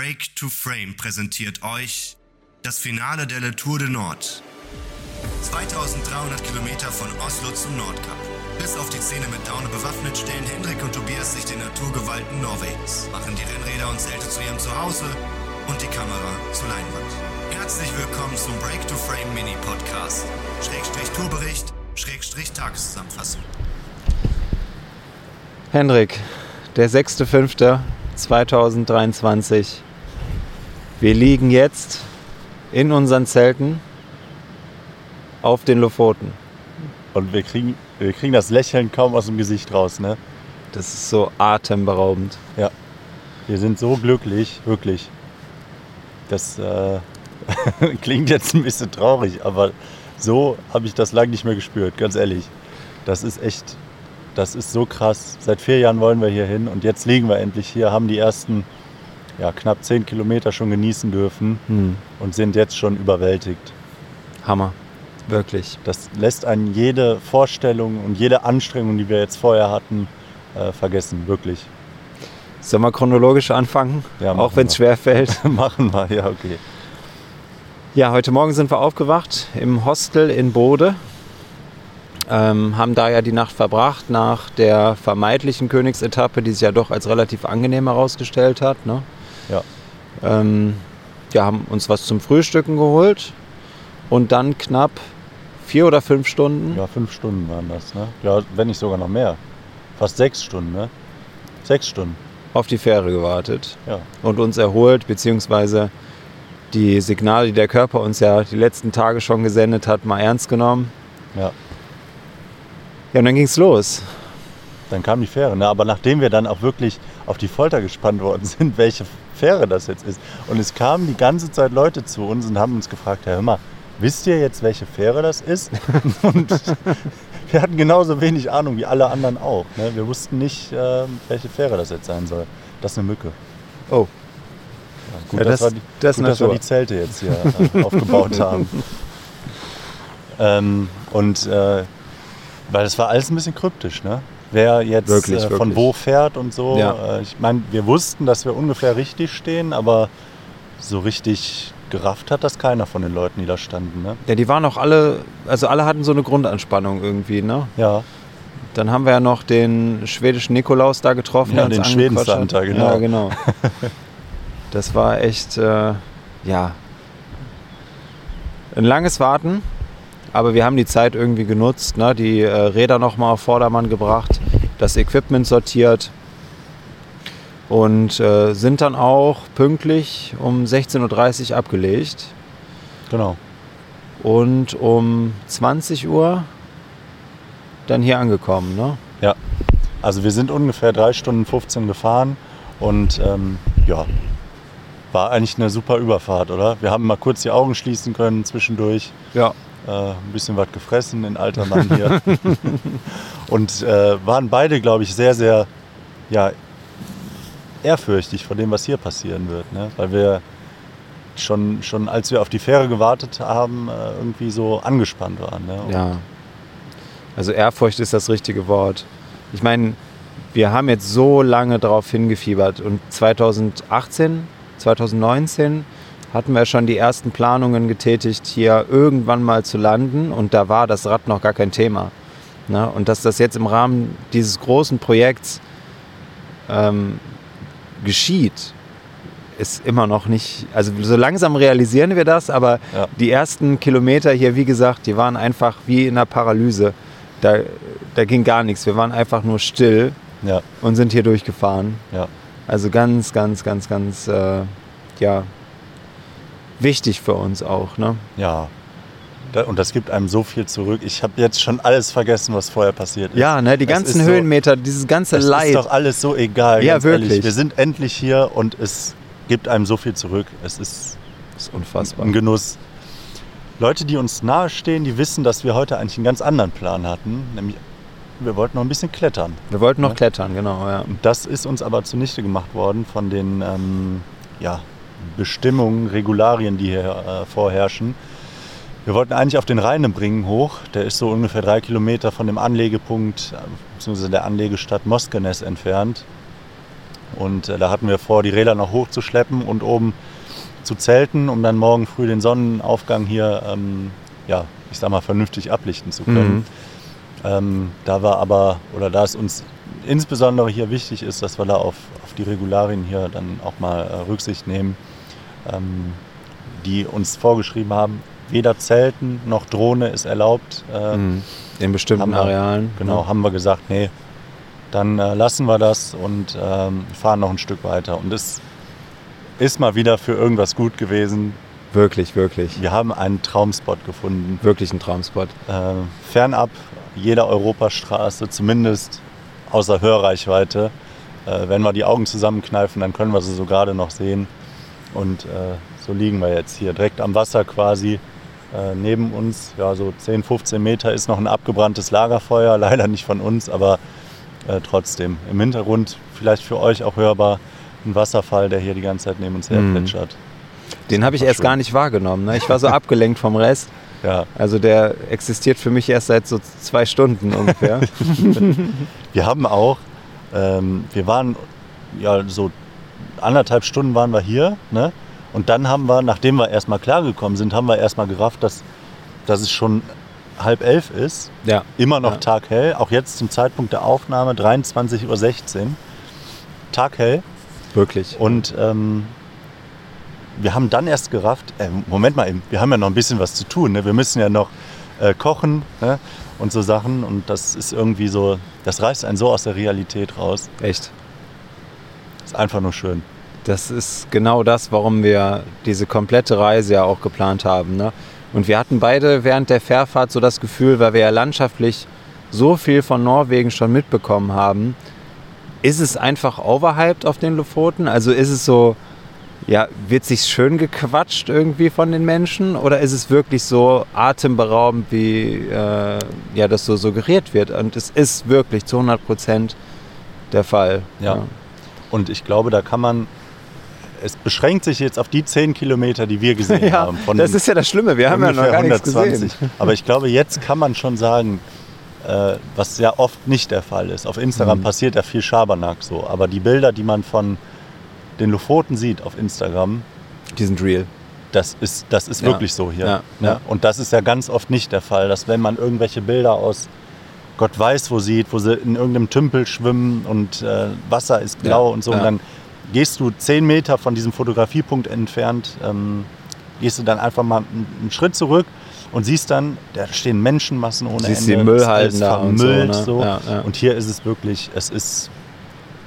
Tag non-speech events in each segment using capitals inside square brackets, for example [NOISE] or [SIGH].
Break to Frame präsentiert euch das Finale der Le Tour de Nord. 2300 Kilometer von Oslo zum Nordkap. Bis auf die Zähne mit Daune bewaffnet stellen Hendrik und Tobias sich den Naturgewalten Norwegens, machen die Rennräder und Zelte zu ihrem Zuhause und die Kamera zur Leinwand. Herzlich willkommen zum Break to Frame Mini Podcast. Schrägstrich Tourbericht, Schrägstrich Tageszusammenfassung. Hendrik, der 6.5.2023. Wir liegen jetzt in unseren Zelten auf den Lofoten. Und wir kriegen, wir kriegen das Lächeln kaum aus dem Gesicht raus, ne? Das ist so atemberaubend. Ja. Wir sind so glücklich, wirklich. Das äh, [LAUGHS] klingt jetzt ein bisschen traurig, aber so habe ich das lange nicht mehr gespürt, ganz ehrlich. Das ist echt, das ist so krass. Seit vier Jahren wollen wir hier hin und jetzt liegen wir endlich hier, haben die ersten ja, knapp zehn Kilometer schon genießen dürfen Hm. und sind jetzt schon überwältigt. Hammer. Wirklich. Das lässt einen jede Vorstellung und jede Anstrengung, die wir jetzt vorher hatten, äh, vergessen, wirklich. Sollen wir chronologisch anfangen? Ja, Auch wenn es schwer fällt. [LAUGHS] Machen wir, ja, okay. Ja, heute Morgen sind wir aufgewacht im Hostel in Bode. Ähm, haben da ja die Nacht verbracht nach der vermeintlichen Königsetappe, die sich ja doch als relativ angenehm herausgestellt hat. Ne? Ja. Ähm, ja, haben uns was zum Frühstücken geholt und dann knapp vier oder fünf Stunden. Ja, fünf Stunden waren das, ne? Ja, wenn nicht sogar noch mehr. Fast sechs Stunden, ne? Sechs Stunden, auf die Fähre gewartet ja. und uns erholt, beziehungsweise die Signale, die der Körper uns ja die letzten Tage schon gesendet hat, mal ernst genommen. Ja. Ja, und dann ging's los. Dann kam die Fähre, ne? Aber nachdem wir dann auch wirklich auf die Folter gespannt worden [LAUGHS] sind, welche Fähre das jetzt ist. Und es kamen die ganze Zeit Leute zu uns und haben uns gefragt, Herr Hör wisst ihr jetzt, welche Fähre das ist? [LAUGHS] und wir hatten genauso wenig Ahnung wie alle anderen auch. Ne? Wir wussten nicht, äh, welche Fähre das jetzt sein soll. Das ist eine Mücke. Oh, Ja, gut, Ja, das- wir die, das gut, dass wir die Zelte jetzt hier äh, aufgebaut haben. [LAUGHS] Ähm, und äh, weil es war alles ein bisschen kryptisch, ne? Wer jetzt Wirklich, äh, von wirklich. wo fährt und so. Ja. Äh, ich meine, wir wussten, dass wir ungefähr richtig stehen, aber so richtig gerafft hat das keiner von den Leuten, die da standen. Ne? Ja, die waren auch alle, also alle hatten so eine Grundanspannung irgendwie, ne? Ja, Dann haben wir ja noch den schwedischen Nikolaus da getroffen. Ja, den hat. Schweden-Santa, genau. Ja, genau. Das war echt, äh, ja, ein langes Warten. Aber wir haben die Zeit irgendwie genutzt, ne? die äh, Räder nochmal auf Vordermann gebracht, das Equipment sortiert und äh, sind dann auch pünktlich um 16.30 Uhr abgelegt. genau. und um 20 Uhr dann hier angekommen. Ne? Ja. Also wir sind ungefähr drei Stunden 15 gefahren und ähm, ja, war eigentlich eine super Überfahrt, oder? Wir haben mal kurz die Augen schließen können zwischendurch. Ja. Äh, ein bisschen was gefressen in alter Mann hier. [LAUGHS] und äh, waren beide, glaube ich, sehr, sehr ja, ehrfürchtig vor dem, was hier passieren wird. Ne? Weil wir schon, schon, als wir auf die Fähre gewartet haben, äh, irgendwie so angespannt waren. Ne? Ja. Also Ehrfurcht ist das richtige Wort. Ich meine, wir haben jetzt so lange darauf hingefiebert und 2018, 2019 hatten wir schon die ersten Planungen getätigt, hier irgendwann mal zu landen und da war das Rad noch gar kein Thema. Ne? Und dass das jetzt im Rahmen dieses großen Projekts ähm, geschieht, ist immer noch nicht, also so langsam realisieren wir das, aber Ja. die ersten Kilometer hier, wie gesagt, die waren einfach wie in einer Paralyse. Da, da ging gar nichts. Wir waren einfach nur still Ja, und sind hier durchgefahren. ja. Also ganz, ganz, ganz, ganz, äh, ja, wichtig für uns auch. Ne? ja. Und das gibt einem so viel zurück. Ich habe jetzt schon alles vergessen, was vorher passiert ist. Ja, ne, die ganzen ist so- Höhenmeter, dieses ganze Es Leid. ist doch alles so egal. Ja, ganz ehrlich. wirklich. Wir sind endlich hier und es gibt einem so viel zurück. Es ist das ist unfassbar. ein Genuss. Leute, die uns nahestehen, die wissen, dass wir heute eigentlich einen ganz anderen Plan hatten. Nämlich, wir wollten noch ein bisschen klettern. Wir wollten noch Ja. klettern, genau. Ja. Und das ist uns aber zunichte gemacht worden von den ähm, ja, Bestimmungen, Regularien, die hier äh, vorherrschen. Wir wollten eigentlich auf den Rheinebringen hoch. Der ist so ungefähr drei Kilometer von dem Anlegepunkt, äh, beziehungsweise der Anlegestadt Moskenes entfernt. Und äh, da hatten wir vor, die Räder noch hochzuschleppen und oben zu zelten, um dann morgen früh den Sonnenaufgang hier, ähm, ja, ich sag mal, vernünftig ablichten zu können. Mhm. Ähm, da war aber, oder da es uns insbesondere hier wichtig ist, dass wir da auf, auf die Regularien hier dann auch mal äh, Rücksicht nehmen, ähm, die uns vorgeschrieben haben, weder Zelten noch Drohne ist erlaubt. Äh, Mhm. In bestimmten wir- Arealen. Genau, haben wir gesagt, nee, dann äh, lassen wir das und ähm, fahren noch ein Stück weiter. Und es ist mal wieder für irgendwas gut gewesen. Wirklich, wirklich. Wir haben einen Traumspot gefunden. Wirklich ein Traumspot. Äh, fernab jeder Europastraße, zumindest außer Hörreichweite. Äh, wenn wir die Augen zusammenkneifen, dann können wir sie so gerade noch sehen. Und äh, so liegen wir jetzt hier direkt am Wasser quasi. Äh, neben uns, ja, so 10, 15 Meter, ist noch ein abgebranntes Lagerfeuer. [LAUGHS] Leider nicht von uns, aber äh, trotzdem. Im Hintergrund, vielleicht für euch auch hörbar, ein Wasserfall, der hier die ganze Zeit neben uns her Mhm. plätschert. Den habe ich erst schön. gar nicht wahrgenommen. Ne? Ich war so [LAUGHS] abgelenkt vom Rest. Ja, Also der existiert für mich erst seit so zwei Stunden ungefähr. [LAUGHS] Wir haben auch, ähm, wir waren ja so anderthalb Stunden waren wir hier, ne? Und dann haben wir, nachdem wir erstmal klargekommen sind, haben wir erstmal gerafft, dass, dass es schon halb elf ist. ja. Immer noch Ja. taghell, auch jetzt zum Zeitpunkt der Aufnahme 23.16 Uhr. Taghell. Wirklich. Und ähm, wir haben dann erst gerafft, äh, Moment mal eben, wir haben ja noch ein bisschen was zu tun. Ne? Wir müssen ja noch äh, kochen ne? und so Sachen. Und das ist irgendwie so, das reißt einen so aus der Realität raus. Echt. Ist einfach nur schön. Das ist genau das, warum wir diese komplette Reise ja auch geplant haben. Ne? Und wir hatten beide während der Fährfahrt so das Gefühl, weil wir ja landschaftlich so viel von Norwegen schon mitbekommen haben, ist es einfach overhyped auf den Lofoten? Also ist es so, ja, wird sich schön gequatscht irgendwie von den Menschen? Oder ist es wirklich so atemberaubend, wie äh, ja, das so suggeriert wird? Und es ist wirklich zu 100 Prozent der Fall. Ja. Und ich glaube, da kann man, es beschränkt sich jetzt auf die 10 Kilometer, die wir gesehen [LAUGHS] Ja, haben. Von das ist ja das Schlimme. Wir haben ja noch gar nichts gesehen. Aber ich glaube, jetzt kann man schon sagen, äh, was ja oft nicht der Fall ist. Auf Instagram Mhm. passiert ja viel Schabernack so. Aber die Bilder, die man von den Lofoten sieht auf Instagram, Die sind real. das ist, das ist Ja. wirklich so hier. Ja, Ne? ja. Und das ist ja ganz oft nicht der Fall, dass wenn man irgendwelche Bilder aus Gott weiß wo sieht, wo sie in irgendeinem Tümpel schwimmen und äh, Wasser ist blau Ja, und so, ja. und dann gehst du zehn Meter von diesem Fotografiepunkt entfernt, ähm, gehst du dann einfach mal einen, Schritt zurück und siehst dann, da stehen Menschenmassen ohne Siehst Ende. die ist Müllhalden alles da und so, vermüllt ne? so. Ja. Und hier ist es wirklich, es ist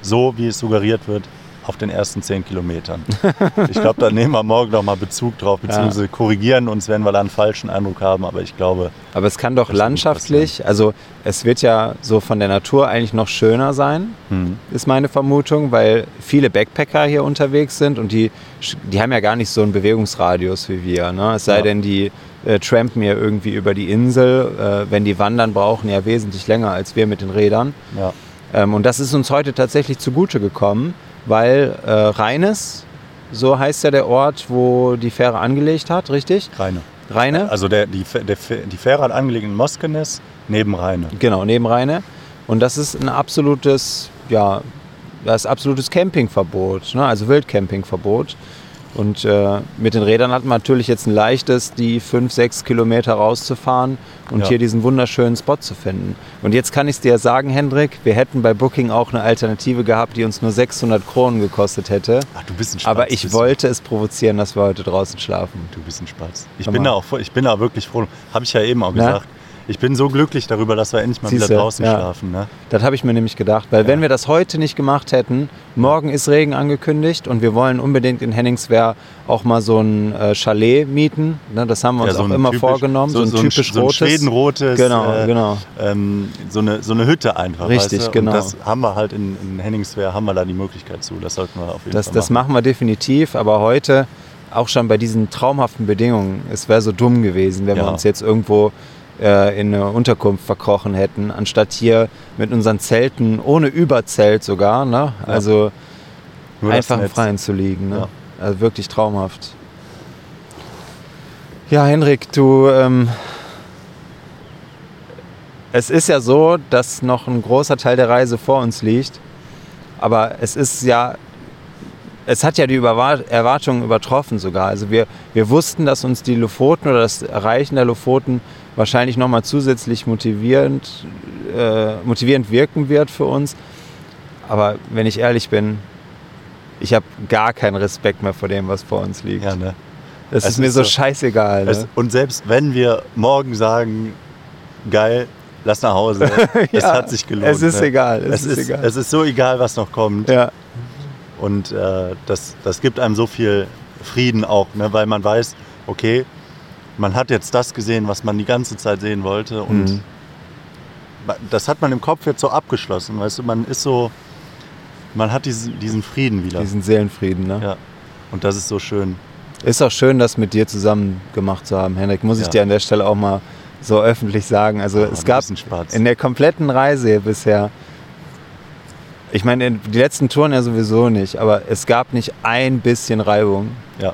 so, wie es suggeriert wird, auf den ersten zehn Kilometern. [LAUGHS] ich glaube, da nehmen wir morgen noch mal Bezug drauf, beziehungsweise korrigieren uns, wenn wir da einen falschen Eindruck haben. Aber ich glaube, Aber es kann doch landschaftlich, also es wird ja so von der Natur eigentlich noch schöner sein, hm, ist meine Vermutung, weil viele Backpacker hier unterwegs sind und die, die haben ja gar nicht so einen Bewegungsradius wie wir. Ne? Es sei Ja. denn, die äh, trampen ja irgendwie über die Insel. Äh, wenn die wandern, brauchen ja wesentlich länger als wir mit den Rädern. ja, Ähm, und das ist uns heute tatsächlich zugute gekommen, weil äh, Rheines, so heißt ja der Ort, wo die Fähre angelegt hat, richtig? Rheine. Rheine? Also der, die, der, die Fähre hat angelegt in Moskenes neben Rheine. Genau, neben Rheine. Und das ist ein absolutes, ja, das ist absolutes Campingverbot, ne? also Wildcampingverbot. Und äh, mit den Rädern hat man natürlich jetzt ein leichtes, die 5, 6 Kilometer rauszufahren und Ja. hier diesen wunderschönen Spot zu finden. Und jetzt kann ich es dir sagen, Hendrik, wir hätten bei Booking auch eine Alternative gehabt, die uns nur 600 Kronen gekostet hätte. Ach, du bist ein Spatz. Aber ich du. wollte es provozieren, dass wir heute draußen schlafen. Du bist ein Spatz. Ich bin, da auch, ich bin da wirklich froh. Habe ich ja eben auch Na? gesagt. Ich bin so glücklich darüber, dass wir endlich mal Siehste, wieder draußen ja. schlafen. Ne? Das habe ich mir nämlich gedacht, weil Ja. wenn wir das heute nicht gemacht hätten, morgen ist Regen angekündigt und wir wollen unbedingt in Henningswehr auch mal so ein äh, Chalet mieten. Ne, das haben wir uns Ja, so auch immer typisch- vorgenommen, so, ein typisch so ein rotes. schwedenrotes, Genau, äh, genau. ähm, so, eine, so eine Hütte einfach. Richtig, weißt du? genau. Und das haben wir halt in, in Henningswehr, haben wir da die Möglichkeit zu. Das sollten wir auf jeden Das, Fall das machen. machen wir definitiv, aber heute auch schon bei diesen traumhaften Bedingungen. Es wäre so dumm gewesen, wenn wir Ja. uns jetzt irgendwo äh, in eine Unterkunft verkrochen hätten, anstatt hier mit unseren Zelten, ohne Überzelt sogar, ne? Ja. also das einfach im. Freien zu liegen. Ne? Ja. Also wirklich traumhaft. Ja, Henrik, du. Ähm, es ist ja so, dass noch ein großer Teil der Reise vor uns liegt. Aber es ist ja, es hat ja die Erwartungen übertroffen sogar. Also wir, wir wussten, dass uns die Lofoten oder das Erreichen der Lofoten wahrscheinlich nochmal zusätzlich motivierend, äh, motivierend wirken wird für uns. Aber wenn ich ehrlich bin, ich habe gar keinen Respekt mehr vor dem, was vor uns liegt. Ja, ne? Es Es ist mir so so- scheißegal. Es, Ne? und selbst wenn wir morgen sagen, geil, lass nach Hause, [LAUGHS] es Ja, hat sich gelohnt. es ist ne? egal, es Es, ist ist, egal. es ist so egal, was noch kommt. Ja, Und äh, das, das gibt einem so viel Frieden auch, ne? weil man weiß, okay, man hat jetzt das gesehen, was man die ganze Zeit sehen wollte. Und Mhm. das hat man im Kopf jetzt so abgeschlossen. Weißt du, man ist so, man hat diesen, diesen Frieden wieder. diesen Seelenfrieden. Ne? ja. Und das ist so schön. Ist auch schön, das mit dir zusammen gemacht zu haben, Henrik. Muss ich Ja. dir an der Stelle auch mal so öffentlich sagen. Also Oh, es gab in der kompletten Reise bisher, ich meine, die letzten Touren ja sowieso nicht, aber es gab nicht ein bisschen Reibung. Ja.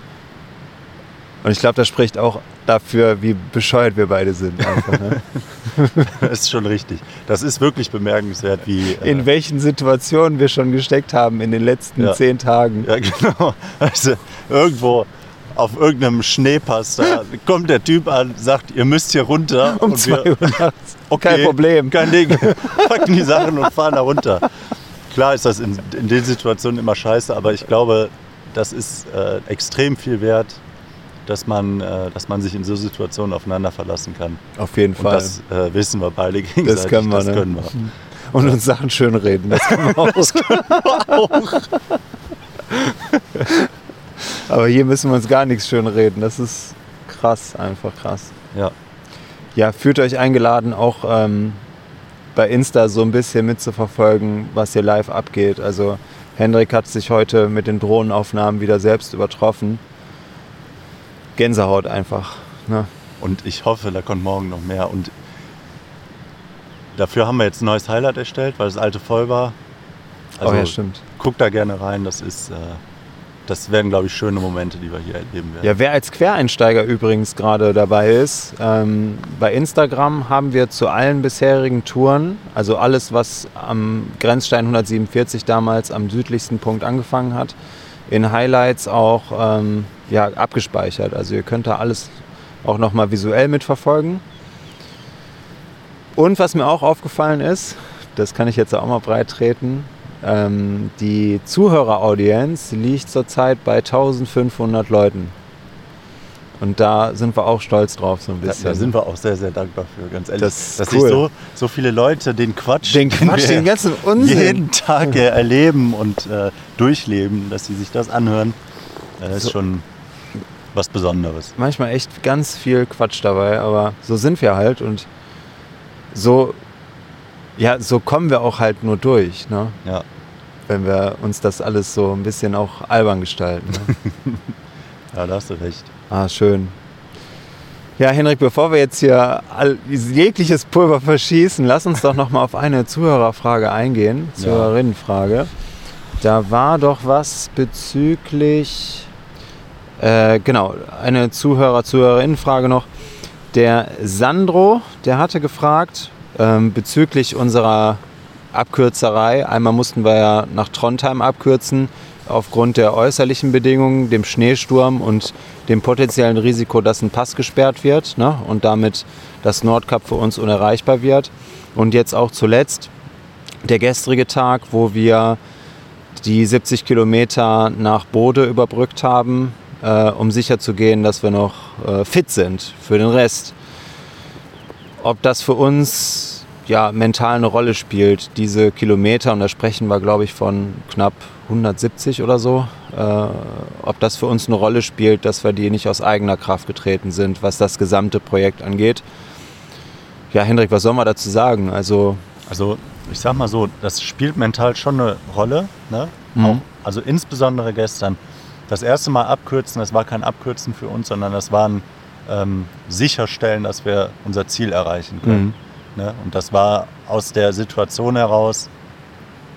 Und ich glaube, das spricht auch dafür, wie bescheuert wir beide sind. Einfach, ne? [LAUGHS] Das ist schon richtig. Das ist wirklich bemerkenswert, wie. äh, In welchen Situationen wir schon gesteckt haben in den letzten Ja. zehn Tagen. Ja, [LAUGHS] genau. Also irgendwo auf irgendeinem Schneepass, da kommt der Typ an, sagt, ihr müsst hier runter. Um und zwei Uhr nachts. okay, Kein Problem. Kein Ding. [LAUGHS] Packen die Sachen und fahren da runter. Klar ist das in, in den Situationen immer scheiße, aber ich glaube, das ist äh, extrem viel wert, dass man, äh, dass man sich in so Situationen aufeinander verlassen kann. Auf jeden Und Fall. das äh, wissen wir beide gegenseitig. können wir, Das ne? können wir. Und uns Sachen schönreden. Das kann man [LAUGHS] auch. Aber hier müssen wir uns gar nichts schönreden. Das ist krass, einfach krass. Ja. Ja, fühlt euch eingeladen, auch ähm, bei Insta so ein bisschen mitzuverfolgen, was hier live abgeht. Also Hendrik hat sich heute mit den Drohnenaufnahmen wieder selbst übertroffen. Gänsehaut einfach. Ne? Und ich hoffe, da kommt morgen noch mehr. Und dafür haben wir jetzt ein neues Highlight erstellt, weil das alte voll war. Also oh ja, stimmt. guckt da gerne rein. Das ist, äh, das werden, glaube ich, schöne Momente, die wir hier erleben werden. Ja, wer als Quereinsteiger übrigens gerade dabei ist, ähm, bei Instagram haben wir zu allen bisherigen Touren, also alles, was am Grenzstein 147 damals am südlichsten Punkt angefangen hat, in Highlights auch ähm, ja, abgespeichert. Also ihr könnt da alles auch nochmal visuell mitverfolgen. Und was mir auch aufgefallen ist, das kann ich jetzt auch mal breit treten, ähm, die Zuhöreraudienz liegt zurzeit bei 1500 Leuten. Und da sind wir auch stolz drauf, so ein Da, bisschen. da sind wir auch sehr, sehr dankbar für, ganz ehrlich. Das ist dass cool. sich so, so viele Leute den Quatsch, den Quatsch, den ganzen Unsinn. jeden Tag äh, erleben und äh, durchleben, dass sie sich das anhören, äh, ist So. schon was Besonderes. Manchmal echt ganz viel Quatsch dabei, aber so sind wir halt und so, ja, so kommen wir auch halt nur durch, ne? Ja. wenn wir uns das alles so ein bisschen auch albern gestalten. Ne? [LAUGHS] ja, da hast du recht. Ah, schön. Ja, Henrik, bevor wir jetzt hier all, jegliches Pulver verschießen, lass uns doch noch mal auf eine Zuhörerfrage eingehen. Zuhörerinnenfrage. Da war doch was bezüglich, äh, genau, eine Zuhörer, Zuhörerinnenfrage noch. Der Sandro, der hatte gefragt ähm, bezüglich unserer Abkürzerei. Einmal mussten wir ja nach Trondheim abkürzen aufgrund der äußerlichen Bedingungen, dem Schneesturm und dem potenziellen Risiko, dass ein Pass gesperrt wird ne? und damit das Nordkap für uns unerreichbar wird. Und jetzt auch zuletzt der gestrige Tag, wo wir die 70 Kilometer nach Bode überbrückt haben, äh, um sicherzugehen, dass wir noch äh, fit sind für den Rest. Ob das für uns ja, mental eine Rolle spielt, diese Kilometer, und da sprechen wir, glaube ich, von knapp 170 oder so, äh, ob das für uns eine Rolle spielt, dass wir die nicht aus eigener Kraft getreten sind, was das gesamte Projekt angeht. Ja, Hendrik, was soll man dazu sagen? Also, Also ich sag mal so, das spielt mental schon eine Rolle. Ne? Mhm. Auch, also insbesondere gestern. Das erste Mal abkürzen, das war kein Abkürzen für uns, sondern das war ein ähm, Sicherstellen, dass wir unser Ziel erreichen können. Ne? Und das war aus der Situation heraus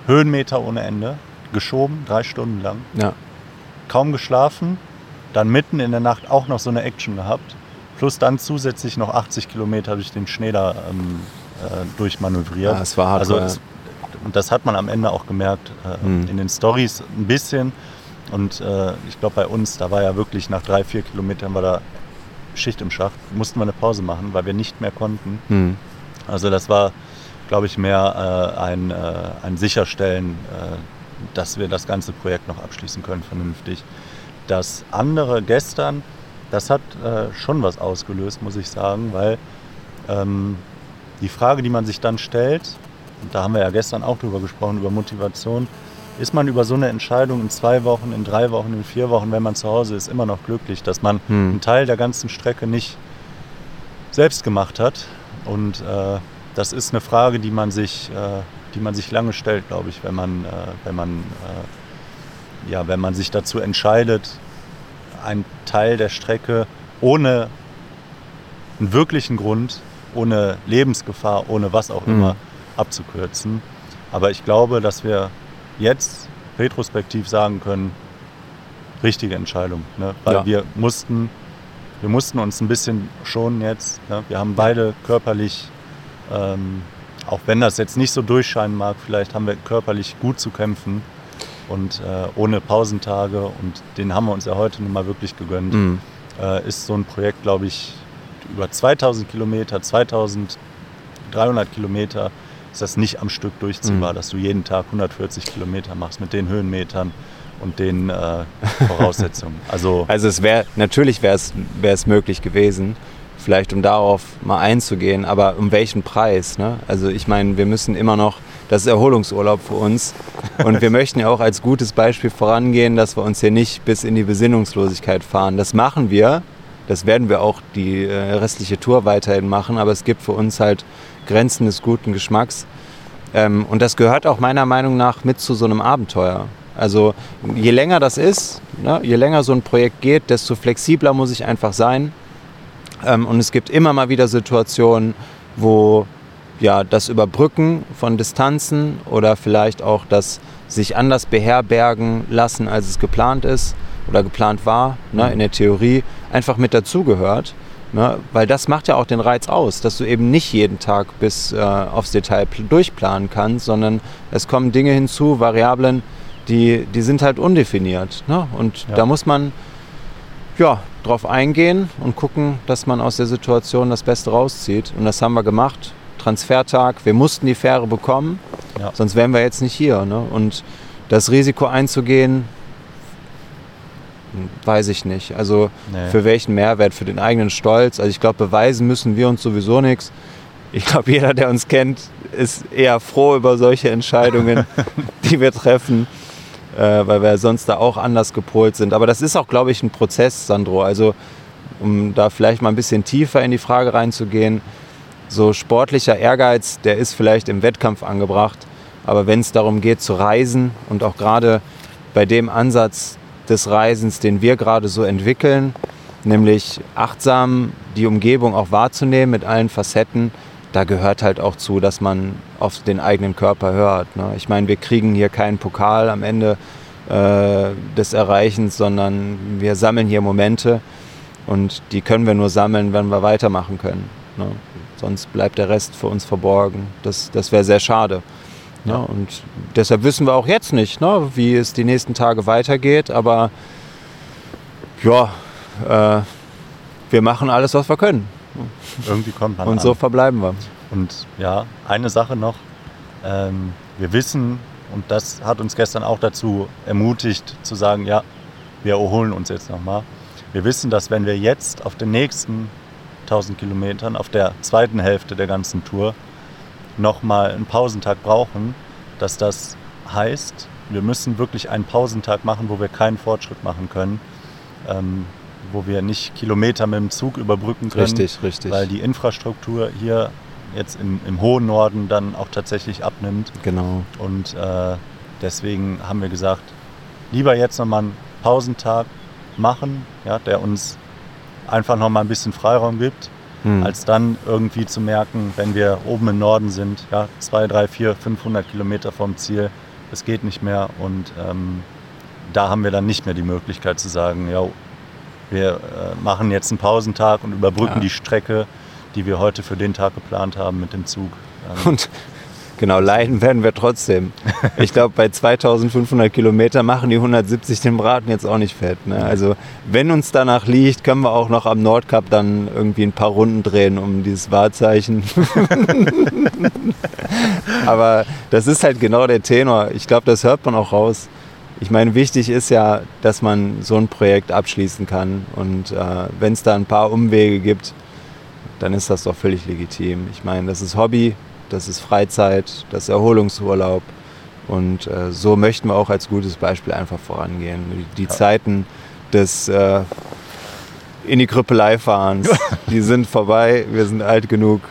Höhenmeter ohne Ende, geschoben, drei Stunden lang, ja, kaum geschlafen, dann mitten in der Nacht auch noch so eine Action gehabt, plus dann zusätzlich noch 80 Kilometer durch den Schnee da ähm, äh, durchmanövriert. ja, es war hart. Also es, Und das hat man am Ende auch gemerkt äh, mhm. in den Stories ein bisschen. Und äh, ich glaube, bei uns, da war ja wirklich nach drei, vier Kilometern war da Schicht im Schacht, mussten wir eine Pause machen, weil wir nicht mehr konnten. Mhm. Also das war, glaube ich, mehr äh, ein, äh, ein Sicherstellen, äh, dass wir das ganze Projekt noch abschließen können, vernünftig. Das andere gestern, das hat äh, schon was ausgelöst, muss ich sagen, weil ähm, die Frage, die man sich dann stellt, und da haben wir ja gestern auch drüber gesprochen, über Motivation, ist man über so eine Entscheidung in zwei Wochen, in drei Wochen, in vier Wochen, wenn man zu Hause ist, immer noch glücklich, dass man hm. einen Teil der ganzen Strecke nicht selbst gemacht hat. Und äh, das ist eine Frage, die man sich, äh, die man sich lange stellt, glaube ich, wenn man, äh, wenn man, äh, ja, wenn man sich dazu entscheidet, einen Teil der Strecke ohne einen wirklichen Grund, ohne Lebensgefahr, ohne was auch hm. immer abzukürzen. Aber ich glaube, dass wir jetzt retrospektiv sagen können, richtige Entscheidung. Ne? Weil ja. wir mussten, wir mussten uns ein bisschen schonen jetzt. Ne? Wir haben beide körperlich, ähm, auch wenn das jetzt nicht so durchscheinen mag, vielleicht haben wir körperlich gut zu kämpfen und äh, ohne Pausentage und den haben wir uns ja heute nun mal wirklich gegönnt. Mhm. Äh, ist so ein Projekt, glaube ich, über 2000 Kilometer, 2300 Kilometer ist das nicht am Stück durchziehbar, mhm. dass du jeden Tag 140 Kilometer machst mit den Höhenmetern und den äh, Voraussetzungen. [LAUGHS] Also, also es wäre natürlich wäre es möglich gewesen, vielleicht um darauf mal einzugehen, aber um welchen Preis? Ne? Also ich meine, wir müssen immer noch, das ist Erholungsurlaub für uns und wir möchten ja auch als gutes Beispiel vorangehen, dass wir uns hier nicht bis in die Besinnungslosigkeit fahren. Das machen wir, das werden wir auch die äh, restliche Tour weiterhin machen, aber es gibt für uns halt Grenzen des guten Geschmacks. Ähm, und das gehört auch meiner Meinung nach mit zu so einem Abenteuer. Also je länger das ist, ne, je länger so ein Projekt geht, desto flexibler muss ich einfach sein. Ähm, und es gibt immer mal wieder Situationen, wo ja, das Überbrücken von Distanzen oder vielleicht auch das sich anders beherbergen lassen, als es geplant ist oder geplant war, ne, in der Theorie, einfach mit dazugehört. Ne? Weil das macht ja auch den Reiz aus, dass du eben nicht jeden Tag bis äh, aufs Detail durchplanen kannst, sondern es kommen Dinge hinzu, Variablen, die, die sind halt undefiniert. Ne? Und ja. da muss man ja, drauf eingehen und gucken, dass man aus der Situation das Beste rauszieht. Und das haben wir gemacht. Transfertag, wir mussten die Fähre bekommen, ja. sonst wären wir jetzt nicht hier. Ne? Und das Risiko einzugehen, weiß ich nicht. Also nee. für welchen Mehrwert, für den eigenen Stolz. Also ich glaube, beweisen müssen wir uns sowieso nichts. Ich glaube, jeder, der uns kennt, ist eher froh über solche Entscheidungen, [LAUGHS] die wir treffen, äh, weil wir sonst da auch anders gepolt sind. Aber das ist auch, glaube ich, ein Prozess, Sandro. Also um da vielleicht mal ein bisschen tiefer in die Frage reinzugehen, so sportlicher Ehrgeiz, der ist vielleicht im Wettkampf angebracht. Aber wenn es darum geht zu reisen und auch gerade bei dem Ansatz, des Reisens, den wir gerade so entwickeln, nämlich achtsam die Umgebung auch wahrzunehmen mit allen Facetten. Da gehört halt auch zu, dass man auf den eigenen Körper hört. Ne? Ich meine, wir kriegen hier keinen Pokal am Ende äh, des Erreichens, sondern wir sammeln hier Momente und die können wir nur sammeln, wenn wir weitermachen können. Ne? Sonst bleibt der Rest für uns verborgen. Das, das wäre sehr schade. Ja. Ne? Und deshalb wissen wir auch jetzt nicht, ne, wie es die nächsten Tage weitergeht. Aber ja, äh, wir machen alles, was wir können. Irgendwie kommt man Und so verbleiben wir. Und ja, eine Sache noch. Ähm, wir wissen, und das hat uns gestern auch dazu ermutigt, zu sagen, ja, wir erholen uns jetzt nochmal. Wir wissen, dass wenn wir jetzt auf den nächsten 1000 Kilometern, auf der zweiten Hälfte der ganzen Tour, nochmal einen Pausentag brauchen, dass das heißt, wir müssen wirklich einen Pausentag machen, wo wir keinen Fortschritt machen können, ähm, wo wir nicht Kilometer mit dem Zug überbrücken können. Richtig, richtig. Weil die Infrastruktur hier jetzt im, im hohen Norden dann auch tatsächlich abnimmt. Genau. Und äh, deswegen haben wir gesagt, lieber jetzt nochmal einen Pausentag machen, ja, der uns einfach nochmal ein bisschen Freiraum gibt hm. als dann irgendwie zu merken, wenn wir oben im Norden sind, ja, 2, 3, 4, 500 Kilometer vom Ziel, es geht nicht mehr und ähm, da haben wir dann nicht mehr die Möglichkeit zu sagen, ja, wir äh, machen jetzt einen Pausentag und überbrücken ja. die Strecke, die wir heute für den Tag geplant haben mit dem Zug. Ähm, und Genau, leiden werden wir trotzdem. Ich glaube, bei 2500 Kilometern machen die 170 den Braten jetzt auch nicht fett. Ne? Also, wenn uns danach liegt, können wir auch noch am Nordkap dann irgendwie ein paar Runden drehen um dieses Wahrzeichen. [LAUGHS] Aber das ist halt genau der Tenor. Ich glaube, das hört man auch raus. Ich meine, wichtig ist ja, dass man so ein Projekt abschließen kann. Und äh, wenn es da ein paar Umwege gibt, dann ist das doch völlig legitim. Ich meine, das ist Hobby, das ist Freizeit, das ist Erholungsurlaub. Und äh, so möchten wir auch als gutes Beispiel einfach vorangehen. Die, die ja. Zeiten des äh, in die Krüppelei fahrens, [LAUGHS] die sind vorbei, wir sind alt genug.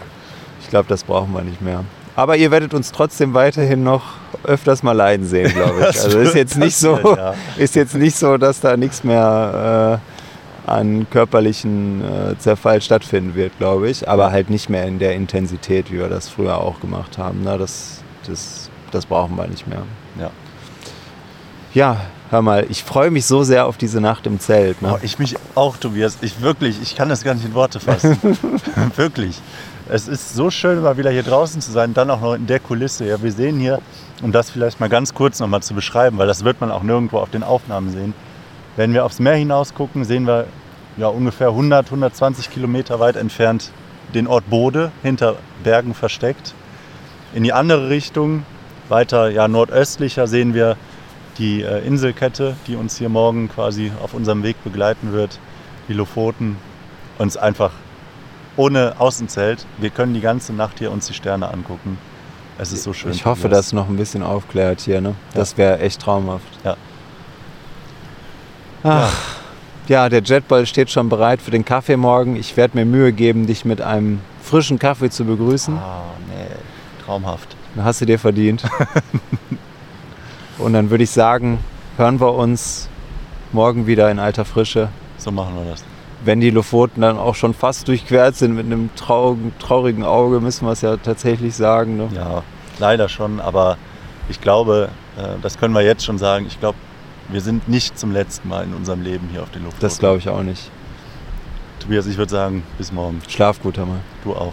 Ich glaube, das brauchen wir nicht mehr. Aber ihr werdet uns trotzdem weiterhin noch öfters mal leiden sehen, glaube ich. [LAUGHS] Also ist jetzt nicht so, [LAUGHS] ist jetzt nicht so, dass da nichts mehr äh, an körperlichen äh, Zerfall stattfinden wird, glaube ich. Aber halt nicht mehr in der Intensität, wie wir das früher auch gemacht haben. Na, das, das, das brauchen wir nicht mehr. Ja. Ja, hör mal, ich freue mich so sehr auf diese Nacht im Zelt. Ne? Oh, ich mich auch, Tobias. Ich wirklich, ich kann das gar nicht in Worte fassen. [LAUGHS] [LAUGHS] wirklich. Es ist so schön, mal wieder hier draußen zu sein, dann auch noch in der Kulisse. Ja, wir sehen hier, um das vielleicht mal ganz kurz noch mal zu beschreiben, weil das wird man auch nirgendwo auf den Aufnahmen sehen. Wenn wir aufs Meer hinaus gucken, sehen wir ja, ungefähr 100, 120 Kilometer weit entfernt den Ort Bode hinter Bergen versteckt. In die andere Richtung, weiter ja, nordöstlicher, sehen wir die äh, Inselkette, die uns hier morgen quasi auf unserem Weg begleiten wird, die Lofoten. Uns einfach ohne Außenzelt. Wir können die ganze Nacht hier uns die Sterne angucken. Es ist so schön. Ich hoffe, dass noch ein bisschen aufklärt hier. Ne? Das wäre echt traumhaft. Ja. Ach, ja. ja, der Jetball steht schon bereit für den Kaffee morgen. Ich werde mir Mühe geben, dich mit einem frischen Kaffee zu begrüßen. Ah, nee, traumhaft. Dann hast du dir verdient. [LAUGHS] Und dann würde ich sagen, hören wir uns morgen wieder in alter Frische. So machen wir das wenn die Lofoten dann auch schon fast durchquert sind mit einem traurigen, traurigen Auge, müssen wir es ja tatsächlich sagen. Ne? Ja, leider schon, aber ich glaube, äh, das können wir jetzt schon sagen, ich glaube, wir sind nicht zum letzten Mal in unserem Leben hier auf den Lofoten. Das glaube ich auch nicht. Tobias, ich würde sagen, bis morgen. Schlaf gut, Hammer. Du auch.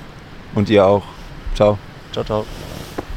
Und ihr auch. Ciao. Ciao, ciao.